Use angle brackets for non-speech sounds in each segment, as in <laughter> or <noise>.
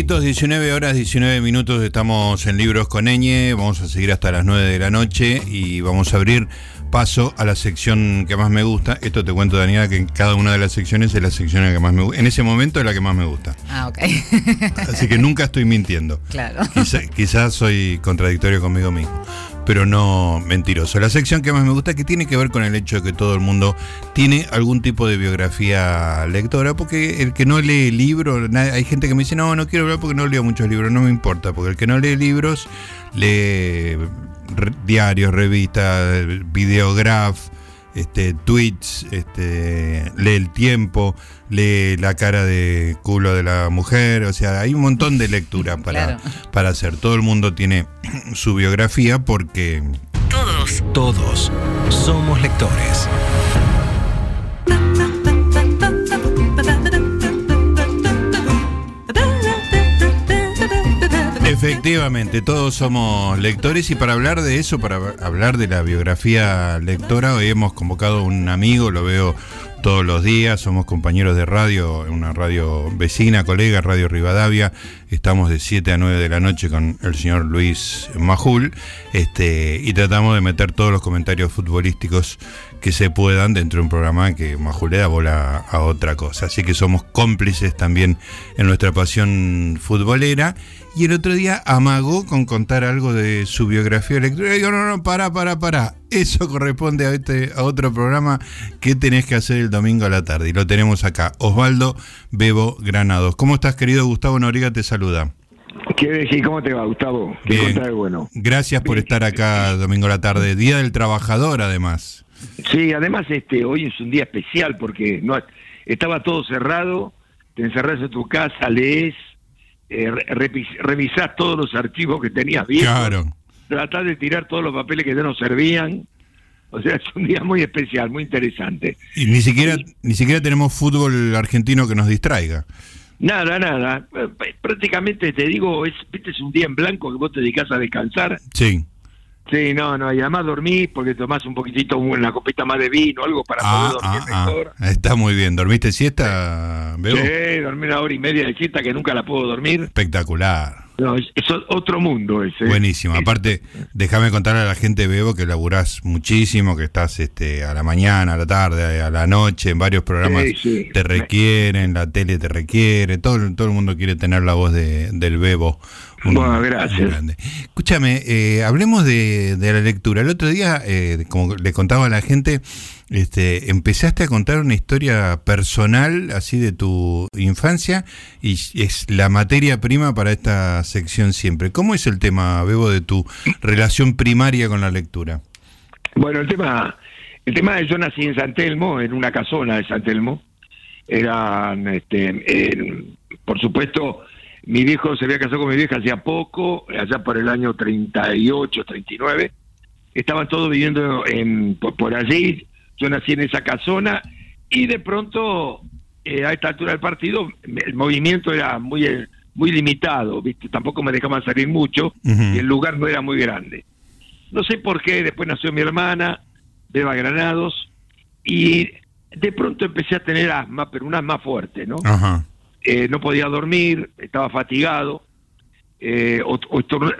minutitos, 19 horas, 19 minutos, estamos en Libros con Eñe, vamos a seguir hasta las 9 de la noche y vamos a abrir paso a la sección que más me gusta. Esto te cuento, Daniela, que en cada una de las secciones es la sección que más me gusta. En ese momento es la que más me gusta. Ah, ok. Así que nunca estoy mintiendo. Claro. quizás soy contradictorio conmigo mismo pero no mentiroso. La sección que más me gusta que tiene que ver con el hecho de que todo el mundo tiene algún tipo de biografía lectora, porque el que no lee libros, hay gente que me dice, no, no quiero hablar porque no leo muchos libros, no me importa, porque el que no lee libros lee diarios, revistas, videograf, este, tweets, este, lee el tiempo, lee la cara de culo de la mujer, o sea, hay un montón de lectura <laughs> para, para hacer. Todo el mundo tiene <clears throat> su biografía porque... Todos, todos somos lectores. Efectivamente, todos somos lectores y para hablar de eso, para hablar de la biografía lectora, hoy hemos convocado a un amigo, lo veo todos los días, somos compañeros de radio, una radio vecina, colega, Radio Rivadavia, estamos de 7 a 9 de la noche con el señor Luis Majul, este, y tratamos de meter todos los comentarios futbolísticos que se puedan dentro de un programa que Majul le da bola a otra cosa. Así que somos cómplices también en nuestra pasión futbolera. Y el otro día amagó con contar algo de su biografía electoral. Digo, no, no, para, para, para. Eso corresponde a, este, a otro programa que tenés que hacer el domingo a la tarde. Y lo tenemos acá. Osvaldo Bebo Granados. ¿Cómo estás, querido Gustavo Noriga? Te saluda. ¿Qué ¿Cómo te va, Gustavo? ¿Qué bueno? Gracias por estar acá domingo a la tarde. Día del Trabajador, además. Sí, además este hoy es un día especial porque no estaba todo cerrado. Te encerrás en tu casa, lees eh, revisás todos los archivos que tenías bien. Claro. Tratás de tirar todos los papeles que ya no servían. O sea, <laughs> es un día muy especial, muy interesante. Y ni siquiera, ni siquiera tenemos fútbol argentino que nos distraiga. Nada, nada. Prácticamente te digo, es, es un día en blanco que vos te dedicas a descansar. Sí. Sí, no, no, y además dormís porque tomás un poquitito, una copita más de vino, algo para poder ah, dormir ah, ah. mejor. Está muy bien. ¿Dormiste siesta, Bebo? Sí, dormí una hora y media de siesta que nunca la puedo dormir. Espectacular. No, es, otro mundo ese. Buenísimo. Aparte, déjame contarle a la gente, Bebo, que laburás muchísimo, que estás este, a la mañana, a la tarde, a la noche, en varios programas te requieren, la tele te requiere, todo, todo el mundo quiere tener la voz de, del Bebo bueno, gracias. Escúchame, eh, hablemos de, la lectura. El otro día, eh, como le contaba a la gente, este, empezaste a contar una historia personal, así de tu infancia, y es la materia prima para esta sección siempre. ¿Cómo es el tema, Bebo, de tu relación primaria con la lectura? Bueno, el tema, el tema de yo nací en San Telmo, en una casona de San Telmo. Eran, este, por supuesto, mi viejo se había casado con mi vieja hacía poco, allá por el año 38, 39. Estaban todos viviendo en, por, allí. Yo nací en esa casona y de pronto, eh, a esta altura del partido, el movimiento era muy, muy limitado, ¿viste? Tampoco me dejaban salir mucho y el lugar no era muy grande. No sé por qué, después nació mi hermana, Beba Granados, y de pronto empecé a tener asma, pero un asma fuerte, ¿no? Ajá. Eh, no podía dormir, estaba fatigado, eh,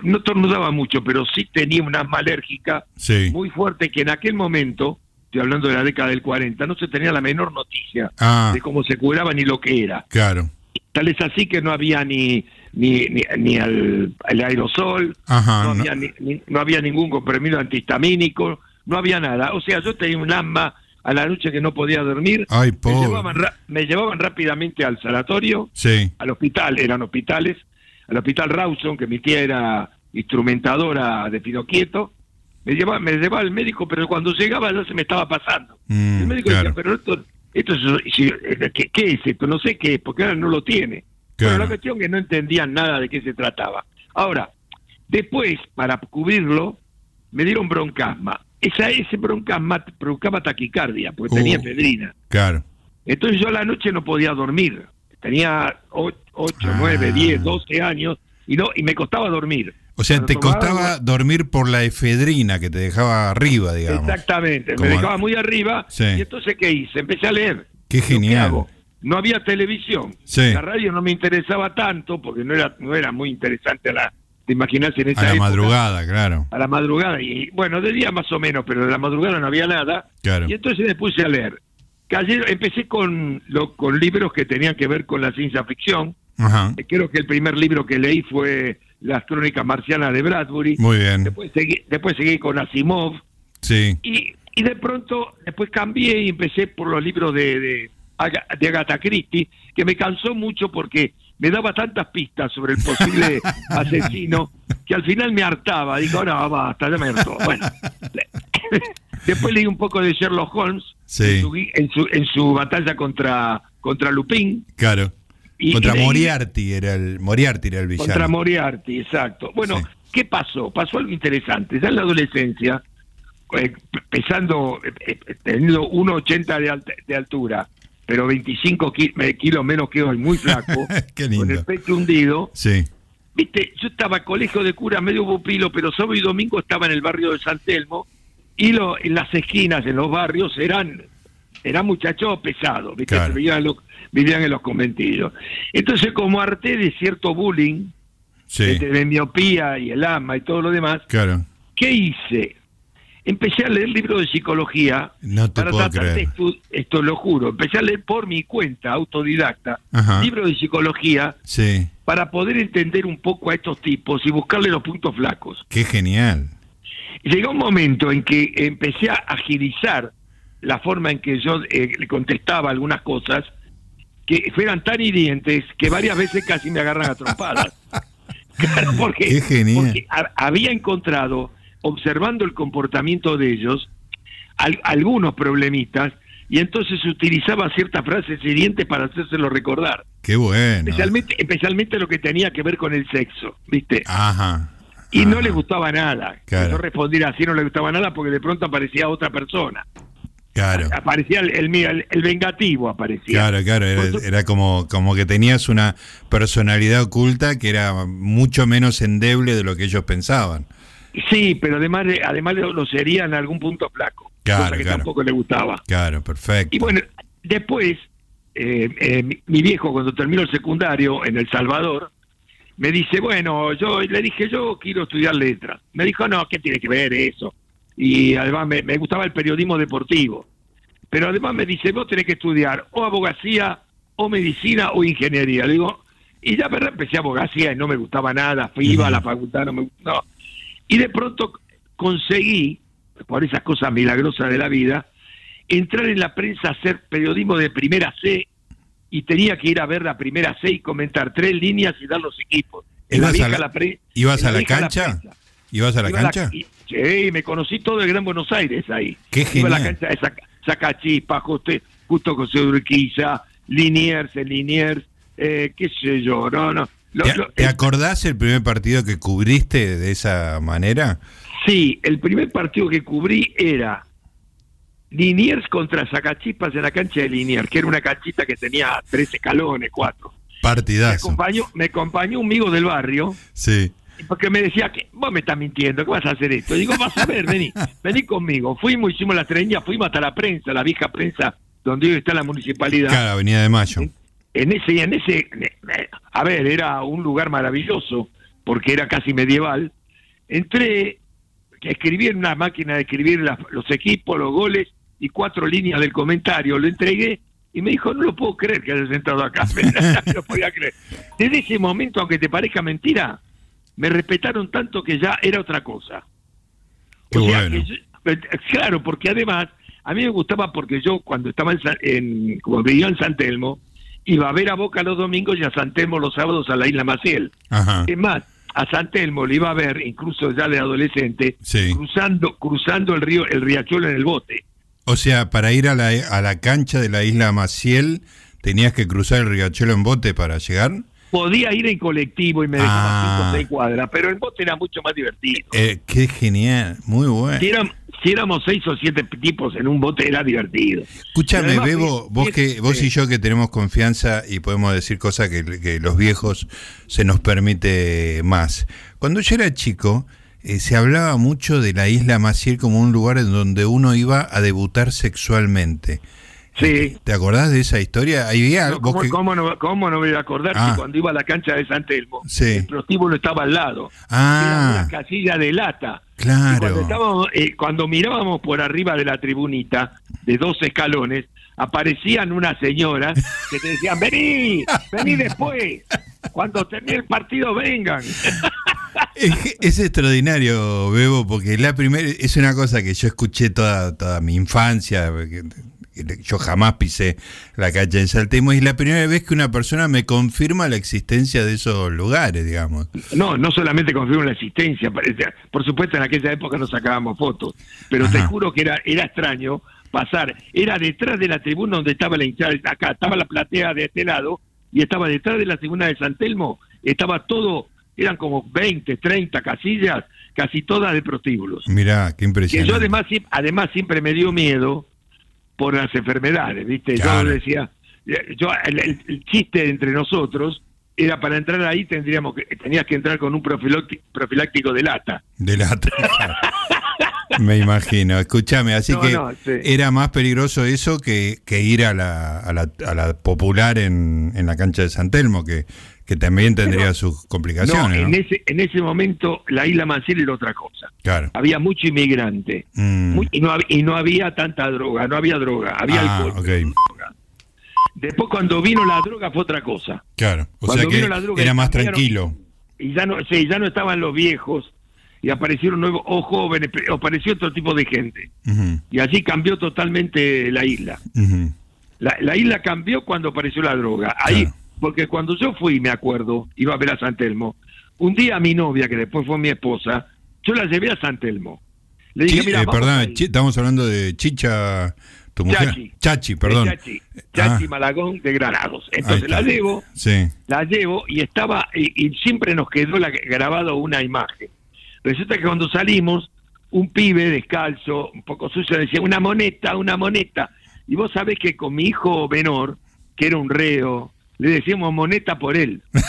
no estornudaba mucho, pero sí tenía una asma alérgica muy fuerte que en aquel momento, estoy hablando de la década del 40, no se tenía la menor noticia ah. de cómo se curaba ni lo que era. Claro. Tal es así que no había ni ni, ni, el, aerosol, no, Había no había ningún comprimido antihistamínico, no había nada. O sea, yo tenía un asma a la noche que no podía dormir. me, llevaban rápidamente al sanatorio, al hospital, eran hospitales, al hospital Rawson, que mi tía era instrumentadora de Pinoquieto. Me llevaba, me llevaba al médico, pero cuando llegaba ya se me estaba pasando. Mm, el médico decía, pero esto, esto es, ¿qué, es esto? No sé qué es, porque ahora no lo tiene. Pero la cuestión es que no entendían nada de qué se trataba. Ahora, después, para cubrirlo, me dieron broncasma esa, ese broncasma provocaba taquicardia, porque tenía uh, efedrina. Claro. Entonces yo a la noche no podía dormir. Tenía 8, 9, 10, 12 años y no y me costaba dormir. O sea, te costaba dormir por la efedrina que te dejaba arriba, digamos. Exactamente, me dejaba muy arriba. Y entonces, ¿qué hice? Empecé a leer. Qué genial. no había televisión. Sí. La radio no me interesaba tanto porque no era, no era muy interesante la, te imaginas en esa A la época. madrugada, claro. A la madrugada, y bueno, de día más o menos, pero de la madrugada no había nada. Claro. Y entonces me puse a leer. Cayeron- empecé con, lo, con libros que tenían que ver con la ciencia ficción. Ajá. Eh, Creo que el primer libro que leí fue Las crónicas marcianas de Bradbury. Muy bien. Después seguí, después seguí con Asimov. Sí. Y, y de pronto, después cambié y empecé por los libros de, de, de Agatha Christie, que me cansó mucho porque me daba tantas pistas sobre el posible <laughs> asesino que al final me hartaba. Digo, no, basta, ya me hartó. Bueno, <laughs> después leí un poco de Sherlock Holmes Sí. en, su, en, su, en su batalla contra, contra Lupin. Claro. Y- contra y Moriarty era el Moriarty era el villano. Contra Moriarty, exacto. Bueno, Sí. ¿qué pasó? Pasó algo interesante. Ya en la adolescencia, eh, pesando, eh, eh, teniendo 1,80 de, alt- de altura, pero 25 ki- eh, kilos menos que hoy, muy flaco, <laughs> Qué lindo. con el pecho hundido. Sí. Viste, yo estaba en colegio de cura medio pupilo, pero sábado y domingo estaba en el barrio de San Telmo y lo, en las esquinas, en los barrios, eran eran muchachos pesados, ¿viste? Claro. Vivían, en los, vivían en los conventillos. Entonces, como harté de cierto bullying, Sí. de, de miopía y el asma y todo lo demás, Claro. ¿qué hice? Empecé a leer libros de psicología No te para puedo tratar de creer. estu- esto lo juro, empecé a leer por mi cuenta, autodidacta, Ajá. libros de psicología Sí. para poder entender un poco a estos tipos y buscarle los puntos flacos. Qué genial. Llegó un momento en que empecé a agilizar la forma en que yo eh, le contestaba algunas cosas que fueran tan hirientes que varias veces casi me agarran a trompadas. Claro, <laughs> <laughs> porque, Qué genial. porque ha- había encontrado, observando el comportamiento de ellos, al- algunos problemitas y entonces utilizaba ciertas frases hirientes para hacérselo recordar. Qué bueno. Especialmente, especialmente lo que tenía que ver con el sexo, ¿viste? Ajá. Y no le gustaba nada. Claro. Yo respondía así, no le gustaba nada porque de pronto aparecía otra persona. Claro. Aparecía el, el, el- el vengativo, aparecía. Claro, claro, era, era como, como que tenías una personalidad oculta que era mucho menos endeble de lo que ellos pensaban. Sí, pero además, de- además lo, sería en algún punto flaco. Claro, cosa que claro. tampoco le gustaba. Claro, perfecto. Y bueno, después, eh, eh, mi, mi viejo cuando terminó el secundario en El Salvador, me dice, bueno, yo le dije, yo quiero estudiar letras. Me dijo, no, ¿qué tiene que ver eso? Y además me, me gustaba el periodismo deportivo. Pero además me dice, vos tenés que estudiar o abogacía, o medicina, o ingeniería. Le digo, y ya verdad empecé abogacía y no me gustaba nada, fui, iba a la facultad, no me no. Y de pronto conseguí, por esas cosas milagrosas de la vida, entrar en la prensa a hacer periodismo de primera C y tenía que ir a ver la primera C y comentar tres líneas y dar los equipos. En la ¿Ibas a la- la pre- ¿Ibas en a la cancha? prensa. ¿Ibas a la Iba cancha? y- sí, me conocí todo el Gran Buenos Aires ahí. Qué Iba a la genial. cancha de Sac- Sacachispa, justo, justo José Urquiza, Liniers, Liniers, eh, qué sé yo, no, no. Lo- ¿Te, lo- te el- acordás el primer partido que cubriste de esa manera? Sí, el primer partido que cubrí era Liniers contra Sacachispas en la cancha de Liniers, que era una canchita que tenía tres escalones, cuatro. Me Partidazo. acompañó, me acompañó un amigo del barrio, Sí. porque me decía que vos me estás mintiendo, ¿qué vas a hacer esto? Digo, vas a ver, vení, <laughs> vení conmigo. Fuimos, hicimos la treña, fuimos hasta la prensa, la vieja prensa, donde hoy está la municipalidad. Claro, Avenida de Mayo. En ese, en ese, a ver, era un lugar maravilloso, porque era casi medieval. Entré, escribí en una máquina de escribir los equipos, los goles y cuatro líneas del comentario, lo entregué y me dijo, no lo puedo creer que hayas sentado acá. <laughs> no lo podía creer. Desde ese momento, aunque te parezca mentira, me respetaron tanto que ya era otra cosa. Qué O sea, bueno. yo- eh, claro, porque además, a mí me gustaba porque yo cuando estaba en, en como vivía en San Telmo, iba a ver a Boca los domingos y a San Telmo los sábados a la Isla Maciel. Ajá. Es más, a San Telmo le iba a ver, incluso ya de adolescente, Sí. cruzando cruzando el río, el riachuelo en el bote. O sea, para ir a la, a la cancha de la isla Maciel, tenías que cruzar el riachuelo en bote para llegar. Podía ir en colectivo y me dejaba Ah. cinco o seis cuadras, pero el bote era mucho más divertido. Eh, qué genial, muy bueno. Éramos, si éramos seis o siete tipos en un bote era divertido. Escúchame, Bebo, vos que vos sí. y yo que tenemos confianza y podemos decir cosas que, que los viejos se nos permite más. Cuando yo era chico, eh, se hablaba mucho de la isla Maciel como un lugar en donde uno iba a debutar sexualmente. Sí. ¿Te acordás de esa historia? Ahí No, ¿cómo, que- cómo no, cómo no me voy a acordar Ah. que cuando iba a la cancha de San Telmo, Sí. el prostíbulo estaba al lado? Ah. Era una casilla de lata. Claro. Y cuando, estábamos, eh, cuando mirábamos por arriba de la tribunita, de dos escalones, aparecían unas señoras que te decían, vení, vení después, cuando termine el partido vengan. <laughs> Es, es extraordinario, Bebo, porque la primera es una cosa que yo escuché toda, toda mi infancia. Que- que Yo jamás pisé la cancha en Saltemo y es la primera vez que una persona me confirma la existencia de esos lugares, digamos. No, no solamente confirmo la existencia, por supuesto en aquella época no sacábamos fotos, pero te juro que era, era extraño pasar, era detrás de la tribuna donde estaba la hinchada, acá estaba la platea de este lado, y estaba detrás de la tribuna de San Telmo, estaba todo, eran como 20, 30 casillas, casi todas de prostíbulos. Mirá, qué Que impresionante. yo además, sie- además siempre me dio miedo por las enfermedades, ¿viste? Claro. Yo decía, eh, yo el, el- el chiste entre nosotros era para entrar ahí tendríamos que tenías que entrar con un profiláctico de lata. De la <laughs> Me imagino. Escúchame, así No, que no, sí. era más peligroso eso que, que ir a la, a la, a la popular en, en la cancha de San Telmo, que, que también tendría Pero- sus complicaciones. ¿no? en ese en ese momento la isla Manciel era otra cosa. Claro. Había mucho inmigrante Mm. muy- y, no, y no había tanta droga, no había droga, había Ah, alcohol. droga. Después cuando vino la droga fue otra cosa. Claro. O Cuando sea que vino la droga era más tranquilo. y ya no sí, ya no estaban los viejos y aparecieron nuevos o jóvenes pero apareció otro tipo de gente y así cambió totalmente la isla la, la isla cambió cuando apareció la droga ahí Claro. Porque cuando yo fui me acuerdo iba a ver a San Telmo un día mi novia que después fue mi esposa yo la llevé a San Telmo le dije mira eh, perdón, ahí". Chi- estamos hablando de Chicha, tu mujer. Chachi. Chachi, perdón. Chachi, Chachi Ah, Malagón de Granados entonces la llevo Sí. la llevo y estaba y, y siempre nos quedó la, grabado una imagen. Resulta que cuando salimos, un pibe descalzo, un poco sucio, decía una moneta, una moneta. Y vos sabés que con mi hijo menor, que era un reo, le decíamos moneta por él. <laughs>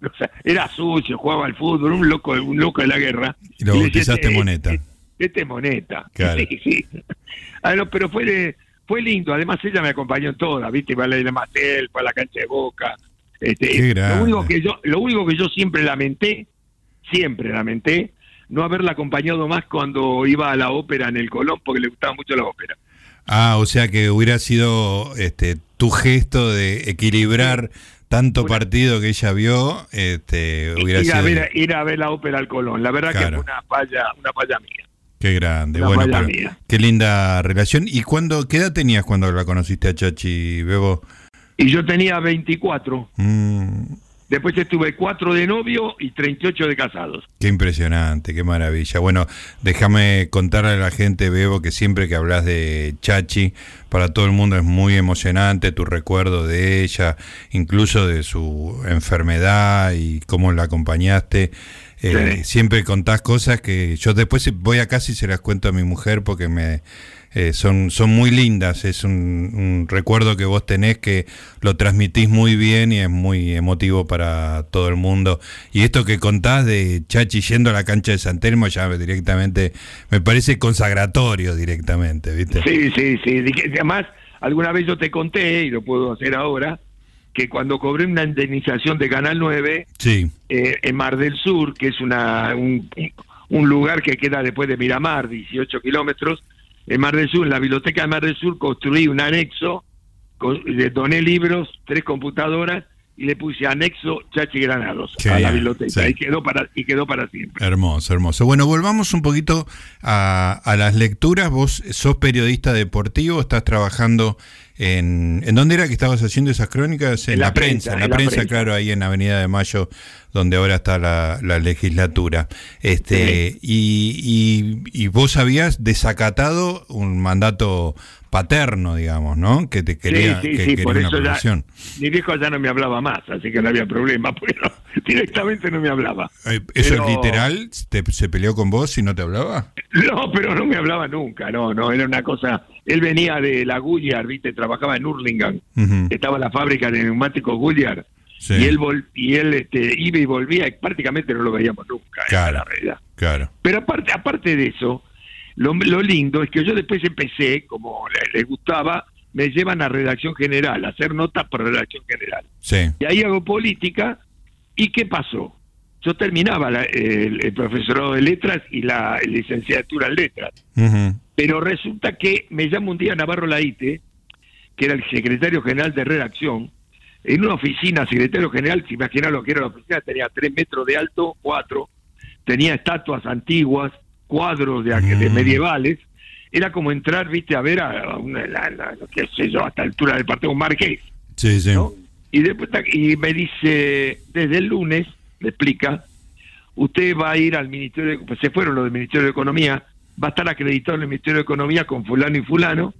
<laughs> Era sucio, jugaba al fútbol, un loco, un loco de la guerra. Y lo bautizaste "Este- moneta". Este, este es moneta. <laughs> Claro. Sí, sí. Ah, pero fue de- fue lindo. Además, ella me acompañó en todas, ¿viste? Iba a la Matel, fue a la cancha de Boca. Este, lo único que yo lo único que yo siempre lamenté, siempre lamenté, no haberla acompañado más cuando iba a la ópera en el Colón, porque le gustaba mucho la ópera. Ah, o sea que hubiera sido este tu gesto de equilibrar tanto Una- partido que ella vio, este, hubiera ir, a sido ver, ir a ver la ópera al Colón. La verdad Claro. que fue una falla, una falla mía. qué grande. una Bueno, falla pero mía. qué linda relación. ¿Y cuándo qué edad tenías cuando la conociste a Chachi Bebo? Y yo tenía 24. Mm, Después estuve 4 de novio y 38 de casados. Qué impresionante, qué maravilla. Bueno, déjame contarle a la gente, Bebo, que siempre que hablas de Chachi, para todo el mundo es muy emocionante tu recuerdo de ella, incluso de su enfermedad y cómo la acompañaste. Eh, Sí. Siempre contás cosas que yo después voy a casa y se las cuento a mi mujer porque me eh, son, son muy lindas. Es un, un recuerdo que vos tenés que lo transmitís muy bien y es muy emotivo para todo el mundo. Y esto que contás de Chachi yendo a la cancha de San Telmo ya directamente me parece consagratorio directamente, ¿viste? Sí, sí, sí. Además, alguna vez yo te conté, y lo puedo hacer ahora, que cuando cobré una indemnización de Canal 9 Sí, eh, en Mar del Sur, que es una, un, un lugar que queda después de Miramar, 18 kilómetros, en Mar del Sur, en la biblioteca de Mar del Sur, construí un anexo, con- doné libros, tres computadoras, y le puse anexo Chachi Granados Qué a la biblioteca, sí. y, quedó para, y quedó para siempre. Hermoso, hermoso. Bueno, volvamos un poquito a, a las lecturas. Vos sos periodista deportivo, estás trabajando en... ¿En dónde era que estabas haciendo esas crónicas? En, En la, la prensa, prensa, en la en la prensa, prensa. claro, ahí en Avenida de Mayo, donde ahora está la, la legislatura. Este, y, y, y vos habías desacatado un mandato paterno, digamos, ¿no? Que te quería, sí, sí, que sí, quería por una eso ya, mi viejo ya no me hablaba más, así que no había problema, <laughs> pero directamente no me hablaba. Eh, ¿Eso Pero- es literal? ¿Te- ¿Se peleó con vos y no te hablaba? No, pero no me hablaba nunca, no, no, era una cosa, él venía de la Goodyear, viste, trabajaba en Hurlingham, Ujú, estaba la fábrica de neumáticos Goodyear, sí. y él, vol- y él este, iba y volvía y prácticamente no lo veíamos nunca, Claro. la realidad. Claro. Pero aparte, aparte de eso, Lo, lo lindo es que yo después empecé, como le, le gustaba, me llevan a redacción general, a hacer notas por redacción general. Sí. Y ahí hago política. ¿Y qué pasó? Yo terminaba la- el, el profesorado de letras y la licenciatura en letras. Pero resulta que me llama un día Navarro Laite, que era el secretario general de redacción, en una oficina, secretario general, si imaginan lo que era la oficina, tenía tres metros de alto, cuatro, tenía estatuas antiguas, cuadros de, de Mm. medievales, era como entrar, viste, a ver a, una, la, la- qué sé yo, hasta altura del partido Marqués. Sí, sí. ¿no? Y después y me dice, desde el lunes, me explica, usted va a ir al Ministerio, de, pues se fueron los del Ministerio de Economía, va a estar acreditado en el Ministerio de Economía con fulano y fulano,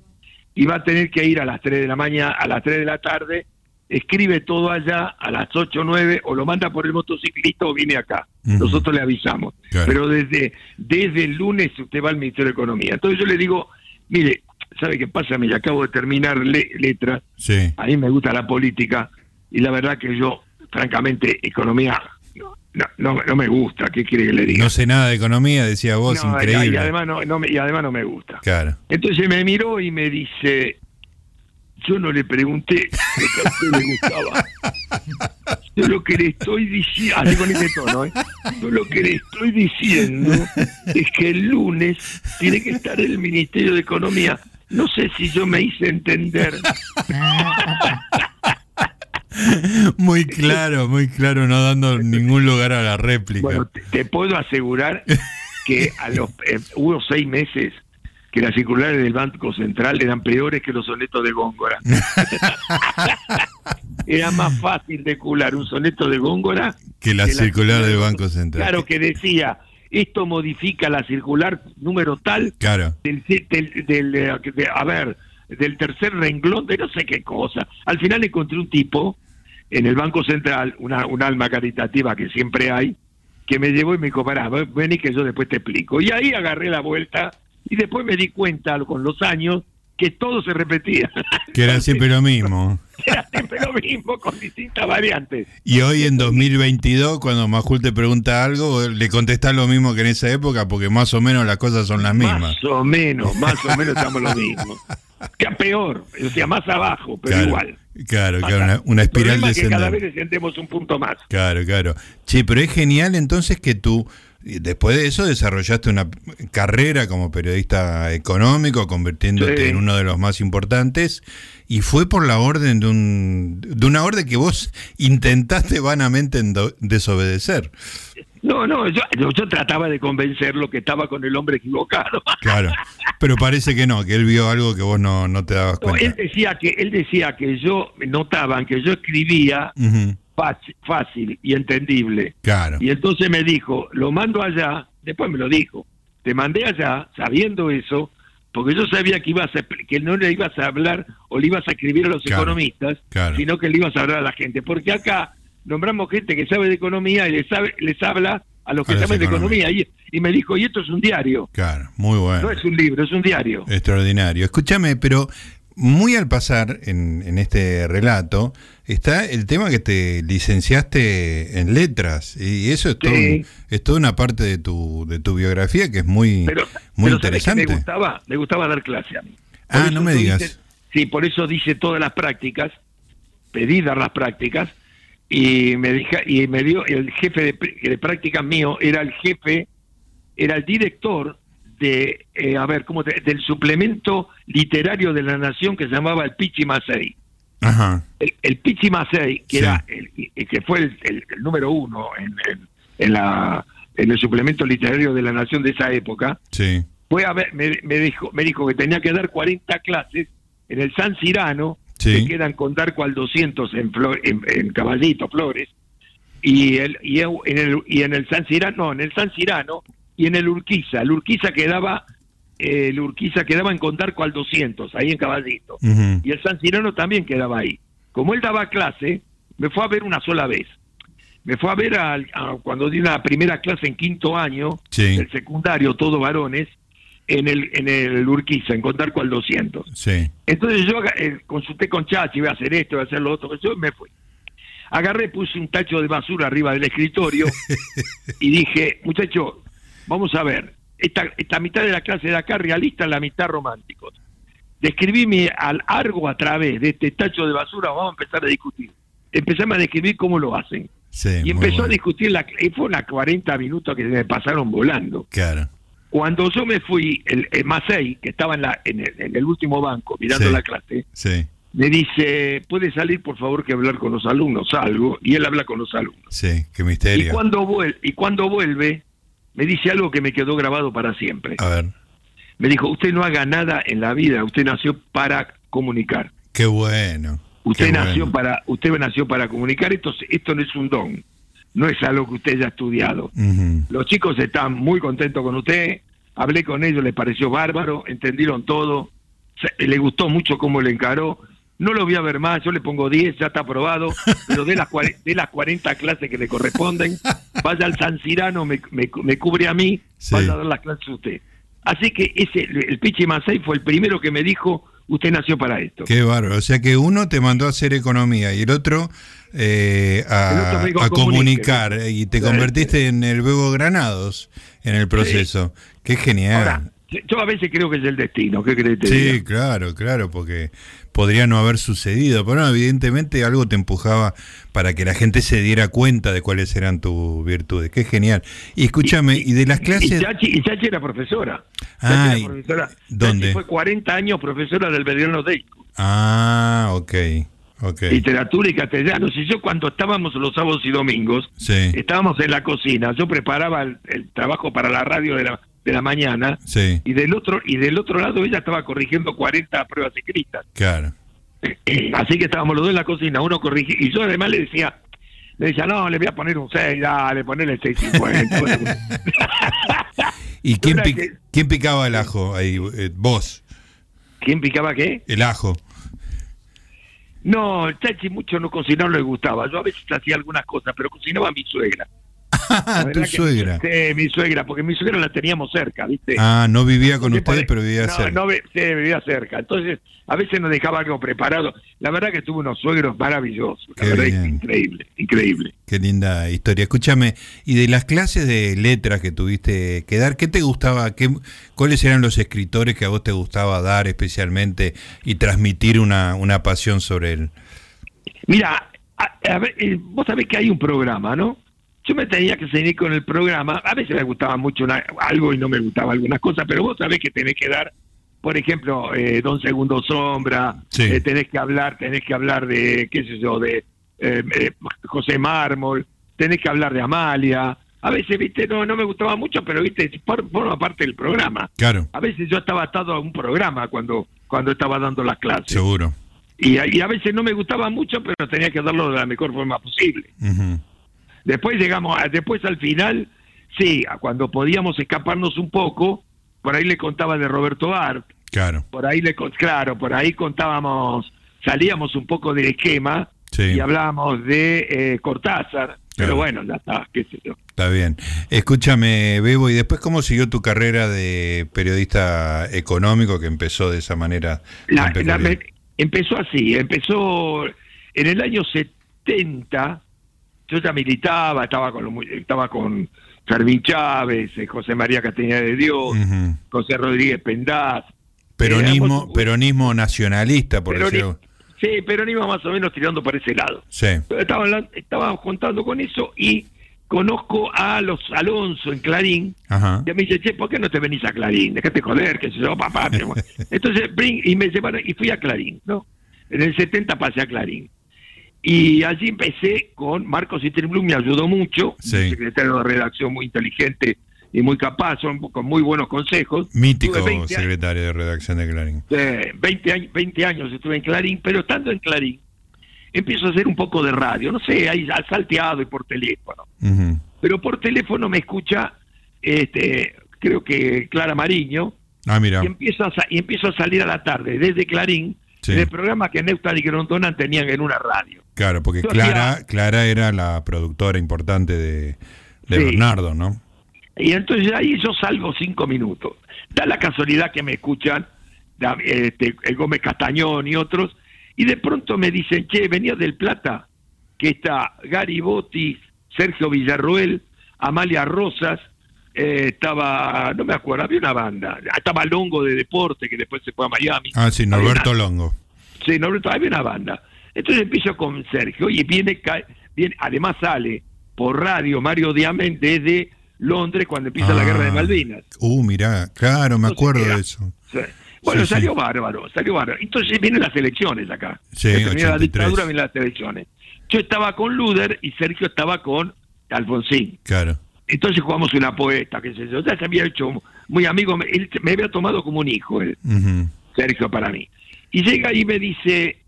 y va a tener que ir a las 3 de la mañana, a las 3 de la tarde, escribe todo allá a las 8 o 9, o lo manda por el motociclista o viene acá. Nosotros le avisamos. Claro. Pero desde, desde el lunes usted va al Ministerio de Economía. Entonces yo le digo, mire, ¿sabe qué pasa? Mire, acabo de terminar le- letras, Sí. a mí me gusta la política y la verdad que yo, francamente, economía no, no, me gusta. ¿Qué quiere que le diga? No sé nada de economía, decía vos, No, increíble. Y, además no, no me, y además no me gusta. Claro. Entonces me miró y me dice, yo no le pregunté lo que a usted le gustaba. Yo lo que le estoy diciendo, así con ese tono, ¿eh? Yo lo que le estoy diciendo es que el lunes tiene que estar el Ministerio de Economía. No sé si yo me hice entender. Muy claro, muy claro, no dando ningún lugar a la réplica. Bueno, te, te puedo asegurar que a los eh, hubo seis meses que las circulares del Banco Central eran peores que los sonetos de Góngora. <laughs> Era más fácil de cular un soneto de Góngora que la que la circular del Banco Central. Claro que decía, esto modifica la circular número tal Claro. del, del, del, eh, de- a ver, del tercer renglón de no sé qué cosa. Al final encontré un tipo en el Banco Central, una, un alma caritativa que siempre hay, que me llevó y me dijo, pará, ven y que yo después te explico. Y ahí agarré la vuelta y después me di cuenta con los años que todo se repetía. Que era siempre lo mismo. <laughs> Era siempre lo mismo con distintas variantes. Y hoy en 2022, cuando Majul te pregunta algo, le contestás lo mismo que en esa época, porque más o menos las cosas son las mismas. Más o menos, más o menos estamos lo mismo. Que peor, o sea, más abajo, pero claro, igual. Claro, claro, una, espiral problema es que cada vez descendemos un punto más. Claro, claro. Sí, pero es genial entonces que tú, después de eso, desarrollaste una carrera como periodista económico, convirtiéndote Sí. en uno de los más importantes, y fue por la orden de un de una orden que vos intentaste vanamente desobedecer. No, no, yo, trataba de convencerlo que estaba con el hombre equivocado. <laughs> Claro. Pero parece que no, que él vio algo que vos no, no te dabas No, él cuenta. decía que él decía que yo notaban que yo escribía fácil, fácil y entendible. Claro. Y entonces me dijo, lo mando allá, después me lo dijo, te mandé allá sabiendo eso, porque yo sabía que ibas a, que no le ibas a hablar o le ibas a escribir a los Claro, economistas, claro. sino que le ibas a hablar a la gente, porque acá nombramos gente que sabe de economía y les, sabe, les habla a los que A saben de economía. Y, y me dijo, y esto es un diario, Claro, muy bueno. no es un libro, es un diario. Extraordinario. Escúchame, pero muy al pasar en, en este relato está el tema que te licenciaste en letras y eso es, todo Sí. es toda una parte de tu, de tu biografía que es muy, Pero, muy pero ¿sabes qué interesante. me gustaba, me gustaba dar clase a mí. Ah, no me digas. sí, por eso dice todas las prácticas, pedí dar las prácticas y me dija, y me dio el jefe de, pr- de prácticas mío era el jefe, era el director de, eh, a ver, ¿cómo te- del suplemento literario de la Nación que se llamaba el Pichi Macei. Ajá. El, el Pichi Macei, que Sí. era el, el que fue el, número uno en, en- en la en el suplemento literario de la Nación de esa época, Sí. fue a ver, me, me dijo, me dijo que tenía que dar 40 clases en el San Cirano, Sí. que quedan con Darco al 200 en, Flo- en, en Caballito, Flores, y, el, y, en el, y en el San Cirano, no, en el San Cirano y en el Urquiza. El Urquiza quedaba, el Urquiza quedaba en Condarco al 200, ahí en Caballito. Y el San Cirano también quedaba ahí. Como él daba clase, me fue a ver una sola vez. Me fue a ver al- a- cuando di una primera clase en quinto año, Sí. el secundario, todo varones, en el, en el Urquiza, en Condarco al 200. Sí. Entonces yo eh, consulté con Chachi, voy a hacer esto, voy a hacer lo otro, yo me fui. Agarré, puse un tacho de basura arriba del escritorio <laughs> y dije, muchacho, vamos a ver, esta, esta mitad de la clase de acá realista, la mitad románticos. Describíme al algo a través de este tacho de basura, vamos a empezar a discutir. Empezamos a describir cómo lo hacen. Sí, y empezó a discutir, la, y fue unas 40 minutos que me pasaron volando. Claro. Cuando yo me fui, el, el Masei, que estaba en, la, en, el, en el último banco mirando Sí. la clase, Sí, me dice, ¿puede salir por favor que hablar con los alumnos? Salgo, y él habla con los alumnos. sí, qué Y misterio. cuando, vuel- y cuando vuelve, me dice algo que me quedó grabado para siempre. A ver, Me dijo, usted no haga nada en la vida, usted nació para comunicar. qué bueno. Usted qué nació bueno. para usted nació para comunicar, esto, esto no es un don, no es algo que usted haya estudiado. Los chicos están muy contentos con usted, hablé con ellos, les pareció bárbaro, entendieron todo, le gustó mucho cómo le encaró. No lo voy a ver más, yo le pongo 10, ya está aprobado, pero de las, de las 40 clases que le corresponden, vaya al San Cirano, me, me, me cubre a mí, Sí. vaya a dar las clases a usted. Así que ese el Pichi Masei fue el primero que me dijo, usted nació para esto. Qué bárbaro. O sea que uno te mandó a hacer economía y el otro eh, a, El otro a comunicar y te convertiste en el Bebo Granados en el proceso. Qué genial. Ahora, yo a veces creo que es el destino, ¿qué crees Sí, diga? claro, claro, porque podría no haber sucedido, pero no, evidentemente algo te empujaba para que la gente se diera cuenta de cuáles eran tus virtudes. Qué genial. Y escúchame, y, de las Y clases... Chachi, y Chachi era profesora. Ay, Chachi era profesora. ¿dónde? Chachi fue 40 años profesora del Belgrano Day. Ah, ok, ok. Literatura y castellano. Si yo cuando estábamos los sábados y domingos, Sí, estábamos en la cocina, yo preparaba el, el trabajo para la radio de la, de la mañana sí, y del otro y del otro lado ella estaba corrigiendo 40 pruebas escritas. claro. Así que estábamos los dos en la cocina, uno corrigía y yo además le decía le decía, no, le voy a poner un 6, dale, ponele 6.50. <laughs> ¿Y quién, Era pic- que- quién picaba el ajo ahí? Eh, vos, ¿Quién picaba qué? el ajo. No, el Chachi mucho no cocinar no le gustaba. Yo a veces hacía algunas cosas, pero cocinaba mi suegra. Ah, tu que- suegra. Sí, mi suegra, porque mi suegra la teníamos cerca, ¿viste? Ah, no vivía con Sí, ustedes, pero vivía no, cerca. No, sí, vivía cerca. Entonces, a veces nos dejaba algo preparado. La verdad que tuve unos suegros maravillosos. La Qué verdad, bien. increíble, increíble. Qué linda historia. Escúchame, y de las clases de letras que tuviste que dar, ¿qué te gustaba? Qué, ¿Cuáles eran los escritores que a vos te gustaba dar especialmente y transmitir una, una pasión sobre él? Mira, a- a ver, eh, vos sabés que hay un programa, ¿no? Yo me tenía que seguir con el programa. A veces me gustaba mucho una- algo y no me gustaba algunas cosas, pero vos sabés que tenés que dar, por ejemplo, eh, Don Segundo Sombra, Sí. eh, tenés que hablar, tenés que hablar de, qué sé yo, de eh, eh, José Mármol, tenés que hablar de Amalia. A veces, viste, no, no me gustaba mucho, pero viste, for- forma parte del programa. Claro, A veces yo estaba atado a un programa cuando, cuando estaba dando las clases. seguro. Y, a- y a veces no me gustaba mucho, pero tenía que darlo de la mejor forma posible. Ujú. Después llegamos, a- después al final, sí, cuando podíamos escaparnos un poco, por ahí le contaba de Roberto Art, Claro, por ahí le, claro, por ahí contábamos, salíamos un poco del esquema sí, y hablábamos de eh, Cortázar, pero bueno, ya está, qué sé yo. está bien. Escúchame, Bebo, ¿y después cómo siguió tu carrera de periodista económico que empezó de esa manera? La- empezó así, empezó en el año 70, yo ya militaba, estaba con, los estaba con Fermín Chávez, eh, José María Castañeda de Dios. José Rodríguez Pendaz. Peronismo, éramos- peronismo nacionalista, por Peroni- decirlo. Sí, peronismo más o menos tirando para ese lado. Sí, Pero Estaba, hablan- estaba contando con eso y conozco a los Alonso en Clarín, ajá. y me dice, che, ¿por qué no te venís a Clarín? Déjate joder, que se yo, papá. <laughs> Entonces, y me llevaron, y fui a Clarín, ¿no? En el 70 pasé a Clarín. Y allí empecé con Marcos Blum, me ayudó mucho, Sí. un secretario de redacción muy inteligente y muy capaz, son- con muy buenos consejos. Mítico Tuve 20 años- secretario de redacción de Clarín. eh, 20, años, 20 años estuve en Clarín, pero estando en Clarín, empiezo a hacer un poco de radio, no sé, ahí al salteado y por teléfono. Pero por teléfono me escucha, este, creo que Clara Mariño, Ah, mira. y empiezo a, y empiezo a salir a la tarde desde Clarín, Sí. en el programa que Neustad y Grondonan tenían en una radio. Claro, porque Yo Clara, hacía- Clara era la productora importante de, de Sí. Bernardo, ¿no? Y entonces ahí yo salgo cinco minutos. Da la casualidad que me escuchan este, Gómez Castañón y otros, y de pronto me dicen, che, venía del Plata, que está Gary Botti, Sergio Villarroel, Amalia Rosas, eh, estaba, no me acuerdo, había una banda, estaba Longo de deporte que después se fue a Miami. Ah, sí, Norberto una- Longo. Sí, Norberto, había una banda. Entonces empiezo con Sergio y viene, viene además sale por radio Mario Diamant desde Londres cuando empieza la Ah. guerra de Malvinas. Uh, mirá, claro, me Entonces, acuerdo era- de eso. Sí. Bueno, Sí, sí. salió bárbaro, salió bárbaro. Entonces vienen las elecciones acá. Sí, la 83. dictadura, vienen las elecciones. Yo estaba con Luder y Sergio estaba con Alfonsín. Claro. Entonces jugamos una poeta, qué sé yo. Ya se había hecho muy amigo, me- él me había tomado como un hijo, él. Sergio, para mí. Y llega y me dice,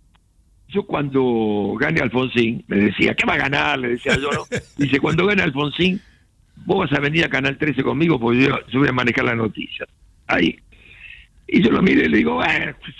yo cuando gane Alfonsín, me decía, ¿qué va a ganar? Le decía yo, ¿no? <laughs> Dice, cuando gane Alfonsín, vos vas a venir a Canal 13 conmigo porque yo, yo voy a manejar las noticias. Ahí. Y yo lo miré y le digo,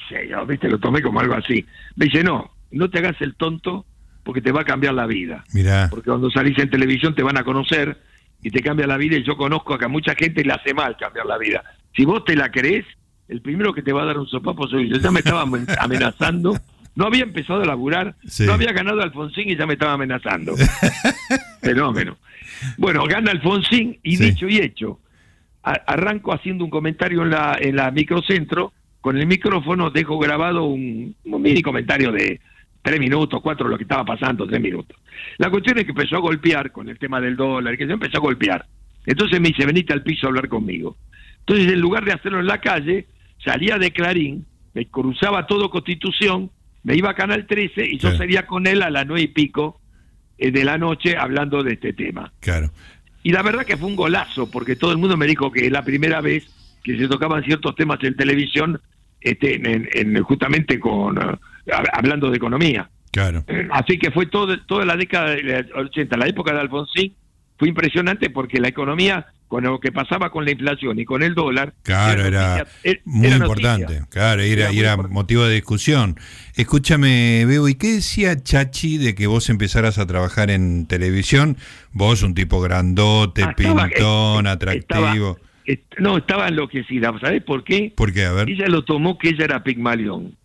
sé yo, viste, lo tomé como algo así. Me dice, no, no te hagas el tonto porque te va a cambiar la vida. Mirá. Porque cuando salís en televisión te van a conocer y te cambia la vida y yo conozco acá mucha gente y le hace mal cambiar la vida. Si vos te la crees, el primero que te va a dar un sopapo soy yo. Ya me estaba amen- <laughs> amenazando. No había empezado a laburar, Sí. no había ganado Alfonsín y ya me estaba amenazando. <laughs> Fenómeno. Bueno, gana Alfonsín y Sí. dicho y hecho. A- arranco haciendo un comentario en la, en la microcentro, con el micrófono dejo grabado un, un mini comentario de tres minutos, cuatro, lo que estaba pasando, tres minutos. La cuestión es que empezó a golpear con el tema del dólar, que se empezó a golpear. Entonces me dice, venite al piso a hablar conmigo. Entonces, en lugar de hacerlo en la calle, salía de Clarín, me cruzaba todo Constitución, me iba a Canal 13 y yo salía con él a las nueve y pico eh, de la noche hablando de este tema. Claro. Y la verdad que fue un golazo, porque todo el mundo me dijo que es la primera vez que se tocaban ciertos temas en televisión, este, en, en- justamente con eh, hab- hablando de economía. Claro. Así que fue todo, toda la década de los 80, la época de Alfonsín, fue impresionante porque la economía, con lo que pasaba con la inflación y con el dólar, Claro, era noticia- era muy importante. Claro, era, Era motivo de discusión. Escúchame, Bebo, ¿y qué decía Chachi de que vos empezaras a trabajar en televisión? Vos, un tipo grandote, Ah, estaba- pintón, eh, atractivo. estaba- est- no, estaba enloquecida. ¿Sabés por qué? ¿Por qué? A ver. Ella lo tomó que ella era Pigmalión.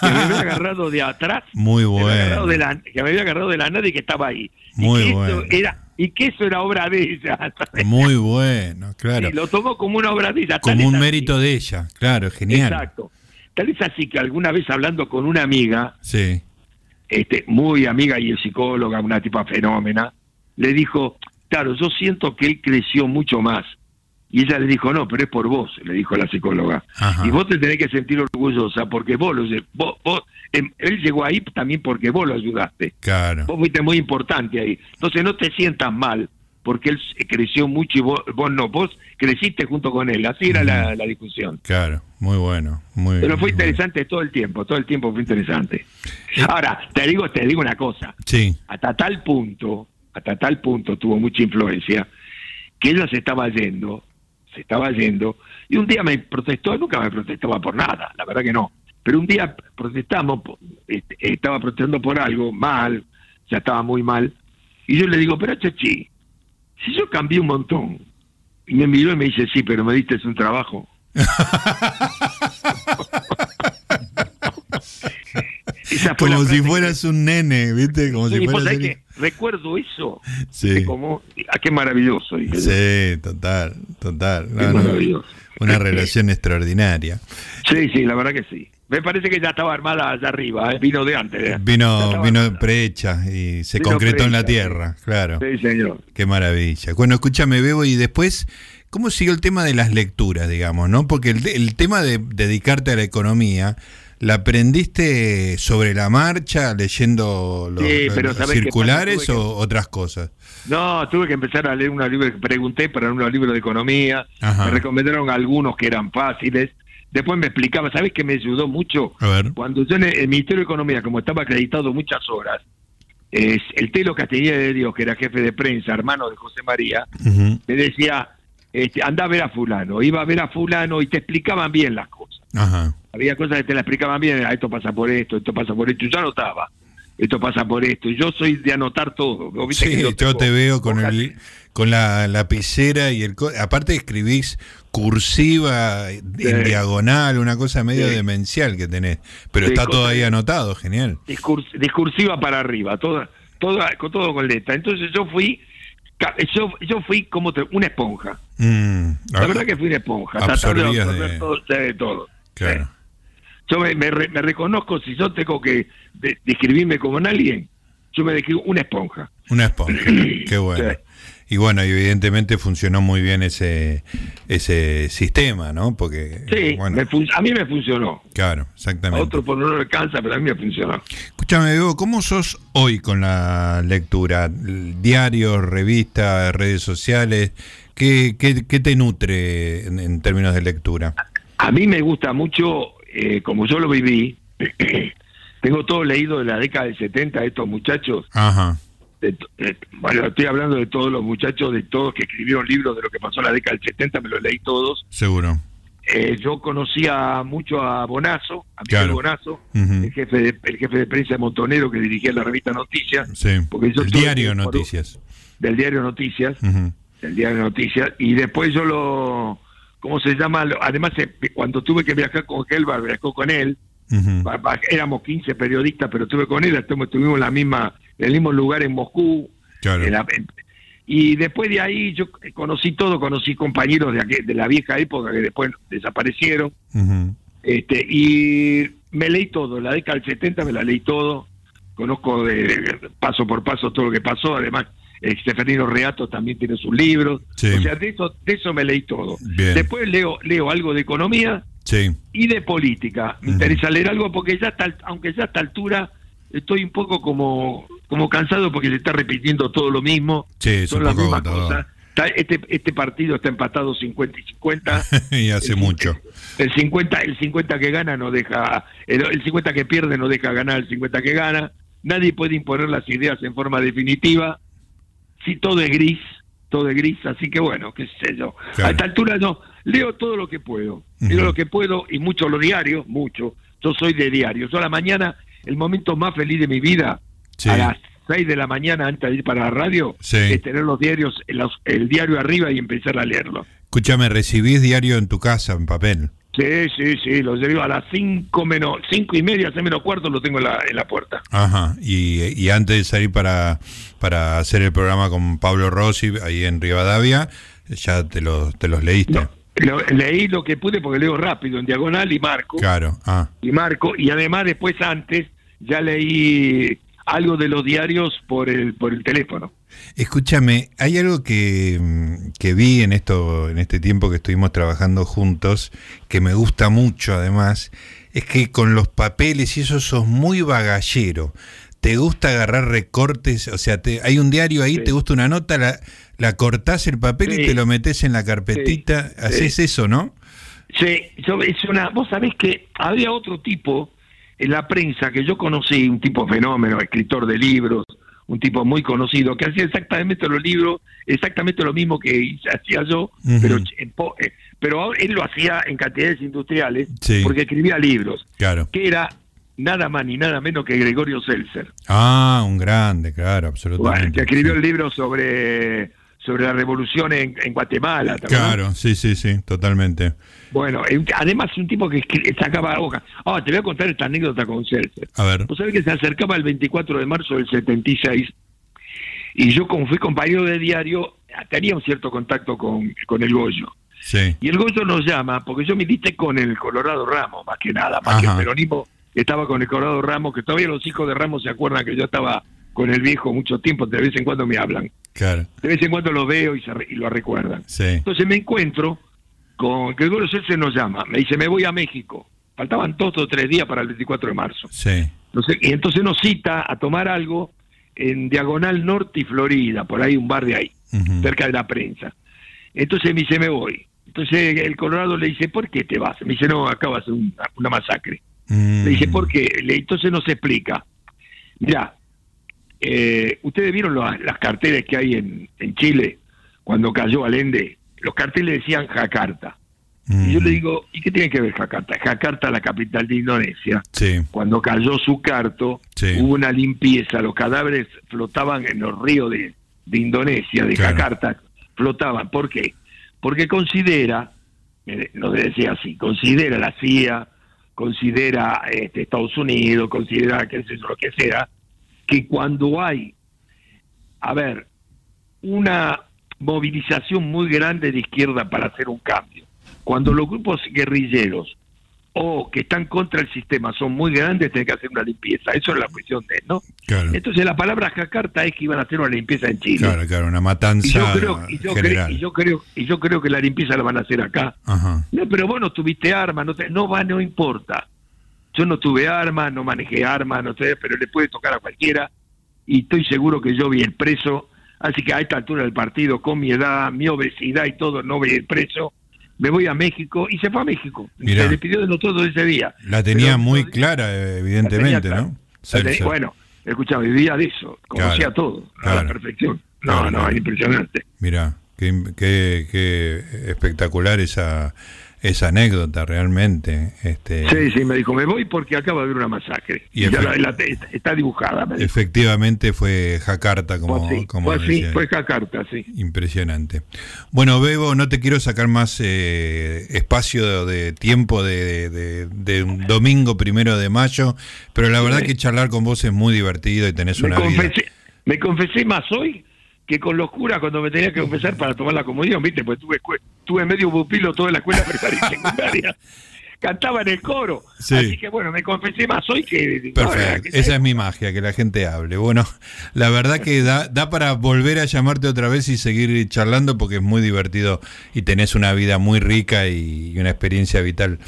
Que me había agarrado de atrás <laughs> Muy que me había agarrado bueno. de la, que me había agarrado de la nada y que estaba ahí. Y Muy que bueno. Era, y que eso era obra de ella. ¿sabes? <laughs> Muy bueno, claro. Sí, lo tomó como una obra de ella. Como un así. mérito de ella, claro, genial. Exacto. Tal es así que alguna vez hablando con una amiga, Sí, este, muy amiga y es psicóloga, una tipa fenómena, le dijo, claro, yo siento que él creció mucho más. Y ella le dijo, no, pero es por vos, le dijo la psicóloga. Ajá. Y vos te tenés que sentir orgullosa porque vos lo vos, vos- em, él llegó ahí también porque vos lo ayudaste. claro. Vos fuiste muy importante ahí. Entonces no te sientas mal porque él creció mucho y vos, vos no, vos creciste junto con él. Así era la, la discusión. Claro, muy bueno, muy Pero fue muy bueno. interesante todo el tiempo, todo el tiempo fue interesante. Ahora, te digo, te digo una cosa, Sí, hasta tal punto, hasta tal punto tuvo mucha influencia, que ella se estaba yendo, se estaba yendo, y un día me protestó, nunca me protestaba por nada, la verdad que no, pero un día protestamos, este, estaba protestando por algo, mal, ya estaba muy mal, y yo le digo, pero Chachi, si yo cambié un montón, y me miró y me dice, sí, pero me diste un trabajo. <laughs> Esa fue como si fueras un nene, ¿viste? Como Sí, si fueras recuerdo eso. Sí. Como, ah, qué maravilloso. dije yo. Sí, total, total. Qué No, no, maravilloso. una relación extraordinaria. Sí, sí, la verdad que sí. Me parece que ya estaba armada allá arriba, ¿eh? vino de antes. ¿eh? Vino, vino prehecha y se Vino concretó en la tierra, claro. Sí, señor. Qué maravilla. Bueno, escúchame, Bebo, y después, ¿cómo siguió el tema de las lecturas, digamos, no? Porque el, el tema de dedicarte a la economía, ¿la aprendiste sobre la marcha, leyendo los, Sí, pero los ¿sabés qué circulares pasa? Tuve que- o otras cosas? No, tuve que empezar a leer unos libros, pregunté para unos libros de economía, Ajá. me recomendaron algunos que eran fáciles, después me explicaba, ¿sabes qué me ayudó mucho? A ver. Cuando yo en el, Ministerio de Economía, como estaba acreditado muchas horas, es el Telo Castellía de Dios, que era jefe de prensa, hermano de José María, me decía, este, anda a ver a fulano, iba a ver a fulano y te explicaban bien las cosas. Ajá. Había cosas que te las explicaban bien, ah, esto pasa por esto, esto pasa por esto, yo anotaba, esto pasa por esto, yo soy de anotar todo. Viste Sí, que yo tengo te veo con el con la lapicera y el aparte escribís cursiva en diagonal, una cosa medio Sí. demencial que tenés, pero está todo ahí anotado, genial. discurs- discursiva para arriba, toda, toda, con todo con letra. Entonces yo fui, yo, yo fui como una esponja. Mm, La verdad que fui una esponja. Tratando de de- todo, de todo. Claro. Eh. Yo me, me me reconozco, si yo tengo que de- describirme como en alguien, yo me describo una esponja. Una esponja. <clears throat> Qué bueno. Sí. Y bueno, evidentemente funcionó muy bien ese ese sistema, ¿no? Porque Sí, bueno, me a mí me funcionó. claro, A exactamente. otro por no le alcanza, pero a mí me funcionó. Escúchame, Bebo, ¿cómo sos hoy con la lectura? Diarios, revistas, redes sociales, ¿qué, qué, qué te nutre en, en términos de lectura? A mí me gusta mucho, eh, como yo lo viví, <clears throat> tengo todo leído de la década del 70 de estos muchachos. Ajá, de bueno, estoy hablando de todos los muchachos, de todos que escribieron libros de lo que pasó en la década del 70, me los leí todos. seguro. Eh, yo conocía mucho a Bonazo, a Miguel Claro. Bonazo, el jefe de el jefe de prensa de Montonero que dirigía la revista Noticias, Sí. Porque yo El diario Noticias. del diario Noticias, del diario Noticias, y después yo lo, ¿cómo se llama? Además, eh, cuando tuve que viajar con Helvar, viajó con él, éramos 15 periodistas, pero estuve con él, estuvimos, en la misma, en el mismo lugar en Moscú. Claro. en la- en- y después de ahí yo conocí todo, conocí compañeros de, de la vieja época que después desaparecieron. Este, y me leí todo, la década del 70 me la leí todo, conozco de, de- paso por paso todo lo que pasó, además eh, Seferino Reato también tiene sus libros, Sí. o sea, de eso, de eso me leí todo. Bien. Después leo, leo algo de economía, Sí. y de política. Me Ujú. interesa leer algo porque ya está, aunque ya a esta altura estoy un poco como como cansado porque se está repitiendo todo lo mismo. Sí, Son las mismas agotador. cosas. Está- este este partido está empatado 50 y 50. <laughs> y hace El- mucho. El 50 el 50 que gana no deja el, el 50 que pierde no deja ganar el 50 que gana. Nadie puede imponer las ideas en forma definitiva. Si todo es gris, todo es gris, así que bueno, qué sé yo. Claro. A esta altura no, leo todo lo que puedo. Leo lo que puedo y mucho los diarios, mucho. Yo soy de diarios. Yo a la mañana, el momento más feliz de mi vida, Sí. a las 6 de la mañana antes de ir para la radio, Sí. es tener los diarios, los- el diario arriba y empezar a leerlo. Escúchame, ¿recibís diario en tu casa, en papel? Sí, sí, sí, los llevo a las 5 menos, cinco y media, 6 menos cuarto, lo tengo en la, en la puerta. Ajá. Y, y antes de salir para, para hacer el programa con Pablo Rossi, ahí en Rivadavia, ya te, los te los leíste. No, lo- leí lo que pude porque leo rápido, en diagonal y marco. Claro. Ah, Y marco, y además después antes ya leí algo de los diarios por el, por el teléfono. Escúchame, hay algo que, mm, que vi en esto, en este tiempo que estuvimos trabajando juntos, que me gusta mucho además, es que con los papeles y eso sos muy bagallero. Te gusta agarrar recortes, o sea, te, hay un diario ahí, Sí. te gusta una nota, la, la cortás el papel y te lo metes en la carpetita, Sí, haces eso, ¿no? Sí, yo, es una, vos sabés que había otro tipo en la prensa que yo conocí, un tipo fenómeno, escritor de libros, un tipo muy conocido, que hacía exactamente los libros, exactamente lo mismo que hacía yo, pero, eh, pero él lo hacía en cantidades industriales, Sí. porque escribía libros, Claro. que era nada más ni nada menos que Gregorio Seltzer. Ah, un grande, claro, absolutamente. Bueno, que escribió el libro sobre, sobre la revolución en, en Guatemala. Claro, sí, sí, sí, totalmente. Bueno, eh, además un tipo que sacaba hoja. Ah, te voy a contar esta anécdota con Seltzer. A ver. Vos sabés que se acercaba el 24 de marzo del 76 y yo como fui compañero de diario tenía un cierto contacto con, con el Goyo. Sí. Y el Goyo nos llama, porque yo milité con el Colorado Ramos, más que nada, más que el peronismo, estaba con el Colorado Ramos, que todavía los hijos de Ramos se acuerdan que yo estaba con el viejo mucho tiempo, de vez en cuando me hablan. Claro. De vez en cuando lo veo y, se re- y lo recuerdan. Sí. Entonces me encuentro con que Gregorio Seltzer nos llama, me dice, me voy a México. Faltaban dos o tres días para el 24 de marzo. Sí. Entonces, y entonces nos cita a tomar algo en Diagonal Norte y Florida, por ahí un bar de ahí, cerca de la prensa. Entonces me dice, me voy. Entonces el Colorado le dice, ¿por qué te vas? Me dice, no, acá va a ser una, una masacre. Mm. Le dice, ¿por qué? Le, entonces nos explica. Mira, eh, ustedes vieron las, las carteles que hay en, en Chile cuando cayó Allende. Los carteles decían Jakarta. Y yo le digo, ¿y qué tiene que ver Jakarta? Jakarta, la capital de Indonesia. Sí. Cuando cayó Sukarto, Sí. hubo una limpieza. Los cadáveres flotaban en los ríos de, de Indonesia, de Claro. Jakarta. Flotaban. ¿Por qué? Porque considera, eh, nos decía así, considera la CIA, considera este, Estados Unidos, considera sé yo, lo que sea, que cuando hay, a ver, una movilización muy grande de izquierda para hacer un cambio. Cuando los grupos guerrilleros o que están contra el sistema son muy grandes, tienen que hacer una limpieza. Eso es la cuestión de él, ¿no? Claro. Entonces la palabra jacarta es que iban a hacer una limpieza en Chile. Claro, claro, una matanza Y yo, creo, y, yo general. y, yo creo, y yo creo que la limpieza la van a hacer acá. Ajá. No, pero vos no tuviste armas, no, te- no va, no importa. Yo no tuve armas, no manejé armas, no sé, pero le puede tocar a cualquiera. Y estoy seguro que yo vi el preso. Así que a esta altura del partido, con mi edad, mi obesidad y todo, no vi el preso. Me voy a México y se fue a México. Mirá. Se despidió de nosotros ese día. La tenía Pero- muy clara, La evidentemente, tenía ¿no? Ser- La tenía- ser- Bueno, escucha, vivía de eso, conocía Claro, todo, a la perfección. No, Claro, no, es impresionante. Mirá, qué, qué- qué espectacular esa, esa anécdota realmente. Este, Sí, sí, me dijo, me voy porque acaba de haber una masacre. Y Y, ya la- la- está dibujada. Me. Efectivamente fue Jakarta, como, Fue así, como fue, Jakarta, sí. Impresionante. Bueno, Bebo, no te quiero sacar más eh, espacio de, de tiempo de, de- de un domingo primero de mayo, pero la verdad Sí. que charlar con vos es muy divertido y tenés Me una vida. confesé, me confesé más hoy que con los curas cuando me tenía que confesar para tomar la comunión, ¿viste? Pues tuve, tuve medio pupilo toda la escuela <laughs> primaria y secundaria. Cantaba en el coro. Sí. Así que bueno, me confesé más hoy que... Perfecto, que- esa es mi magia, que la gente hable. Bueno, la verdad que da, da para volver a llamarte otra vez y seguir charlando porque es muy divertido y tenés una vida muy rica y, y una experiencia vital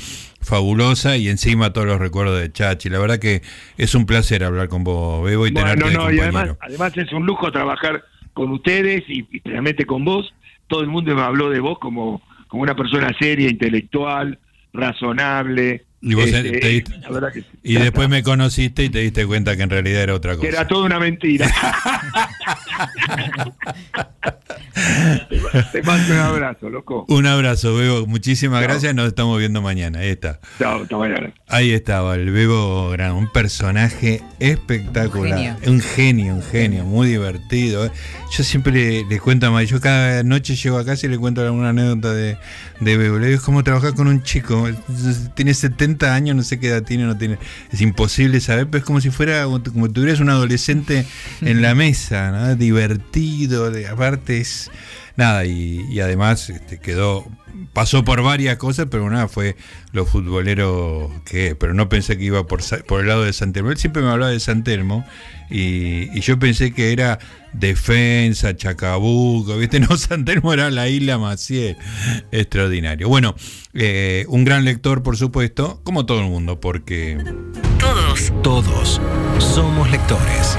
fabulosa y encima todos los recuerdos de Chachi. La verdad que es un placer hablar con vos, Bebo, y Bueno, tenerte de no, y compañero. además, además es un lujo trabajar con ustedes y, y especialmente con vos. Todo el mundo me habló de vos como, como una persona seria, intelectual, razonable. Y vos Este, te diste- la verdad que sí. Y después me conociste y te diste cuenta que en realidad era otra Que cosa. era toda una mentira. <laughs> Te mando un abrazo, loco. Un abrazo, Bebo. Muchísimas gracias. Nos estamos viendo mañana. Ahí está. Chao, hasta mañana. Ahí estaba el Bebo Gran, un personaje espectacular. Un genio. Un genio, un genio, muy divertido. ¿eh? Yo siempre le, le cuento a May, yo cada noche llego a casa y le cuento alguna anécdota de, de Bebo. Le digo, es como trabajar con un chico. Tiene 70 años, no sé qué edad tiene, no tiene. Es imposible saber, pero es como si fuera, como tuvieras un adolescente en la mesa, ¿no? Divertido, de, aparte es. Nada, y, y además este, quedó, pasó por varias cosas, pero una fue lo futbolero que es, pero no pensé que iba por, por el lado de San Telmo. Él siempre me hablaba de San Telmo y, y yo pensé que era defensa, Chacabuco, ¿viste? <laughs> No, San Telmo era la isla Maciel. Extraordinario. Bueno, eh, un gran lector, por supuesto, como todo el mundo, porque Todos, todos somos lectores.